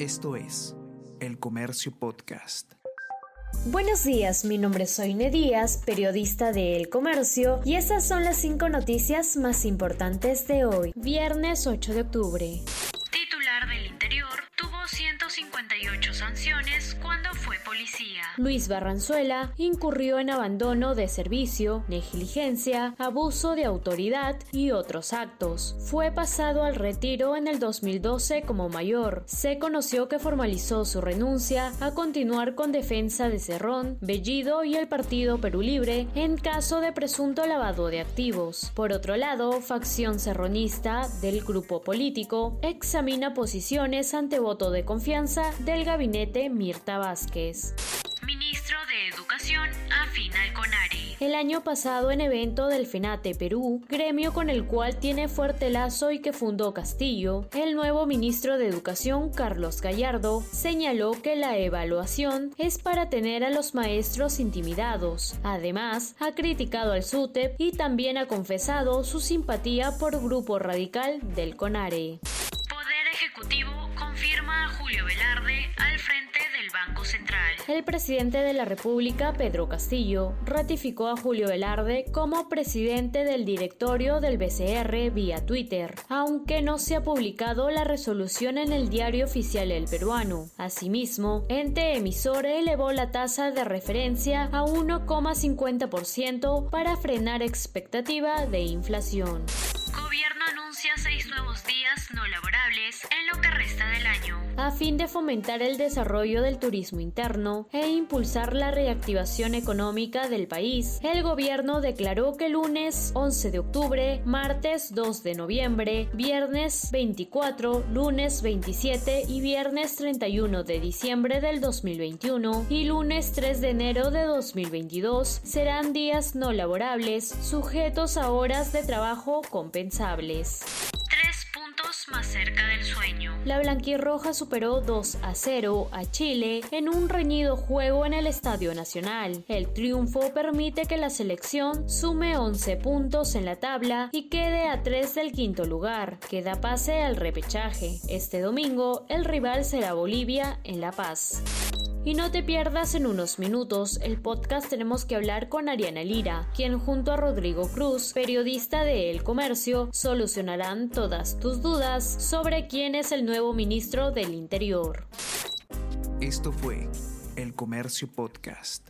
Esto es El Comercio Podcast. Buenos días, mi nombre es Soine Díaz, periodista de El Comercio, y estas son las cinco noticias más importantes de hoy, viernes 8 de octubre. Luis Barranzuela incurrió en abandono de servicio, negligencia, abuso de autoridad y otros actos. Fue pasado al retiro en el 2012 como mayor. Se conoció que formalizó su renuncia a continuar con defensa de Cerrón, Bellido y el Partido Perú Libre en caso de presunto lavado de activos. Por otro lado, facción serronista del grupo político examina posiciones ante voto de confianza del gabinete Mirta Vázquez. Ministro de Educación afina al CONARE. El año pasado en evento del FENATE Perú, gremio con el cual tiene fuerte lazo y que fundó Castillo, el nuevo ministro de Educación Carlos Gallardo señaló que la evaluación es para tener a los maestros intimidados. Además, ha criticado al SUTEP y también ha confesado su simpatía por Grupo Radical del CONARE. Poder Ejecutivo confirma a Julio Velarde al frente del Banco Central. El presidente de la República, Pedro Castillo, ratificó a Julio Velarde como presidente del directorio del BCR vía Twitter, aunque no se ha publicado la resolución en el diario oficial El Peruano. Asimismo, ente emisor elevó la tasa de referencia a 1,50% para frenar expectativa de inflación. Gobierno anuncia seis nuevos días no en lo que resta del año. A fin de fomentar el desarrollo del turismo interno e impulsar la reactivación económica del país, el gobierno declaró que lunes 11 de octubre, martes 2 de noviembre, viernes 24, lunes 27 y viernes 31 de diciembre del 2021 y lunes 3 de enero de 2022 serán días no laborables sujetos a horas de trabajo compensables más cerca del sueño. la blanquirroja superó 2 a 0 a Chile en un reñido juego en el Estadio Nacional. El triunfo permite que la selección sume 11 puntos en la tabla y quede a 3 del quinto lugar, que da pase al repechaje. Este domingo el rival será Bolivia en La Paz. Y no te pierdas en unos minutos el podcast Tenemos que hablar con Ariana Lira, quien junto a Rodrigo Cruz, periodista de El Comercio, solucionarán todas tus dudas sobre quién es el nuevo ministro del Interior. Esto fue El Comercio Podcast.